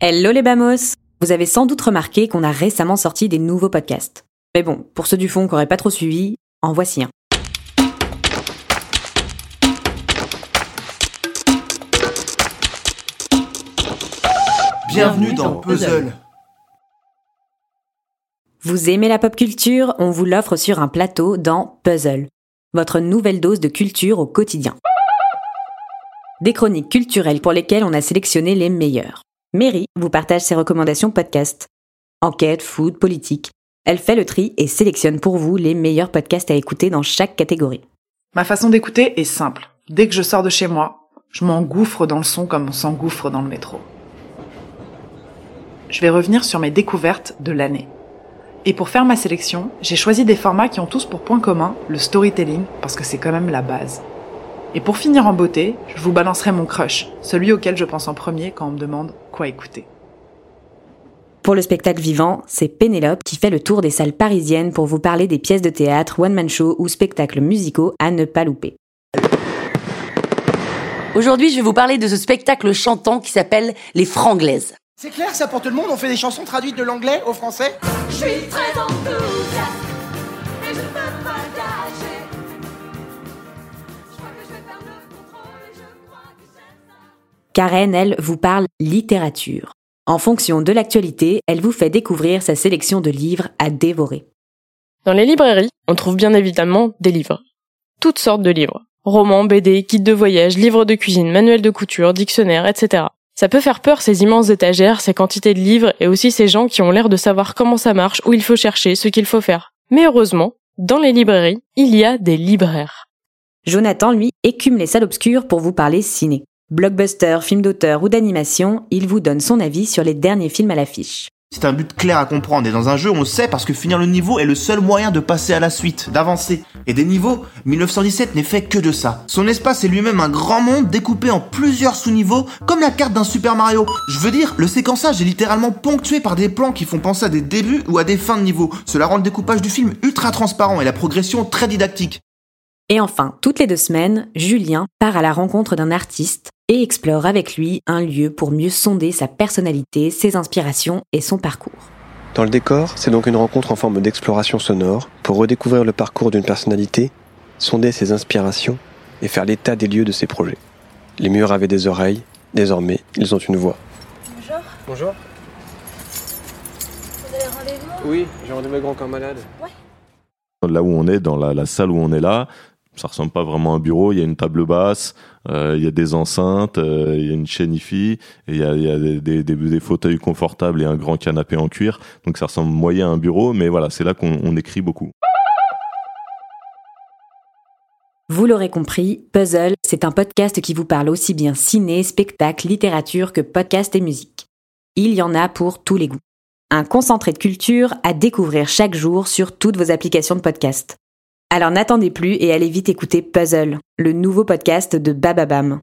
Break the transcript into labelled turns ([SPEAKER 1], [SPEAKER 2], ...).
[SPEAKER 1] Hello les bamos Vous avez sans doute remarqué qu'on a récemment sorti des nouveaux podcasts. Mais bon, pour ceux du fond qui n'auraient pas trop suivi, en voici un.
[SPEAKER 2] Bienvenue dans Puzzle.
[SPEAKER 1] Vous aimez la pop culture On vous l'offre sur un plateau dans Puzzle, votre nouvelle dose de culture au quotidien. Des chroniques culturelles pour lesquelles on a sélectionné les meilleurs. Mary vous partage ses recommandations podcast. Enquête, food, politique. Elle fait le tri et sélectionne pour vous les meilleurs podcasts à écouter dans chaque catégorie.
[SPEAKER 3] Ma façon d'écouter est simple. Dès que je sors de chez moi, je m'engouffre dans le son comme on s'engouffre dans le métro je vais revenir sur mes découvertes de l'année. Et pour faire ma sélection, j'ai choisi des formats qui ont tous pour point commun le storytelling, parce que c'est quand même la base. Et pour finir en beauté, je vous balancerai mon crush, celui auquel je pense en premier quand on me demande quoi écouter.
[SPEAKER 1] Pour le spectacle vivant, c'est Pénélope qui fait le tour des salles parisiennes pour vous parler des pièces de théâtre, one-man show ou spectacles musicaux à ne pas louper.
[SPEAKER 4] Aujourd'hui, je vais vous parler de ce spectacle chantant qui s'appelle Les Franglaises.
[SPEAKER 5] C'est clair ça pour tout le monde On fait des chansons traduites de l'anglais au français?
[SPEAKER 6] Je suis très enthousiaste
[SPEAKER 1] Karen, elle, vous parle littérature. En fonction de l'actualité, elle vous fait découvrir sa sélection de livres à dévorer.
[SPEAKER 7] Dans les librairies, on trouve bien évidemment des livres. Toutes sortes de livres. Romans, BD, kits de voyage, livres de cuisine, manuels de couture, dictionnaires, etc. Ça peut faire peur ces immenses étagères, ces quantités de livres et aussi ces gens qui ont l'air de savoir comment ça marche, où il faut chercher, ce qu'il faut faire. Mais heureusement, dans les librairies, il y a des libraires.
[SPEAKER 1] Jonathan, lui, écume les salles obscures pour vous parler ciné. Blockbuster, film d'auteur ou d'animation, il vous donne son avis sur les derniers films à l'affiche.
[SPEAKER 2] C'est un but clair à comprendre et dans un jeu on le sait parce que finir le niveau est le seul moyen de passer à la suite, d'avancer. Et des niveaux, 1917 n'est fait que de ça. Son espace est lui-même un grand monde découpé en plusieurs sous-niveaux comme la carte d'un Super Mario. Je veux dire, le séquençage est littéralement ponctué par des plans qui font penser à des débuts ou à des fins de niveau. Cela rend le découpage du film ultra transparent et la progression très didactique.
[SPEAKER 1] Et enfin, toutes les deux semaines, Julien part à la rencontre d'un artiste et explore avec lui un lieu pour mieux sonder sa personnalité, ses inspirations et son parcours.
[SPEAKER 8] Dans le décor, c'est donc une rencontre en forme d'exploration sonore pour redécouvrir le parcours d'une personnalité, sonder ses inspirations et faire l'état des lieux de ses projets. Les murs avaient des oreilles, désormais ils ont une voix.
[SPEAKER 9] Bonjour,
[SPEAKER 8] Bonjour.
[SPEAKER 9] vous avez rendez-vous?
[SPEAKER 8] Oui, j'ai rendez-vous avec grand corps malade.
[SPEAKER 10] Là où on est, dans la, la salle où on est là, ça ressemble pas vraiment à un bureau. Il y a une table basse, euh, il y a des enceintes, euh, il y a une chaîne IFI, il y a, des, fauteuils confortables et un grand canapé en cuir. Donc ça ressemble moyen à un bureau, mais voilà, c'est là qu'on on écrit beaucoup.
[SPEAKER 1] Vous l'aurez compris, Puzzle, c'est un podcast qui vous parle aussi bien ciné, spectacle, littérature que podcast et musique. Il y en a pour tous les goûts. Un concentré de culture à découvrir chaque jour sur toutes vos applications de podcast. Alors n'attendez plus et allez vite écouter Puzzle, le nouveau podcast de Bababam.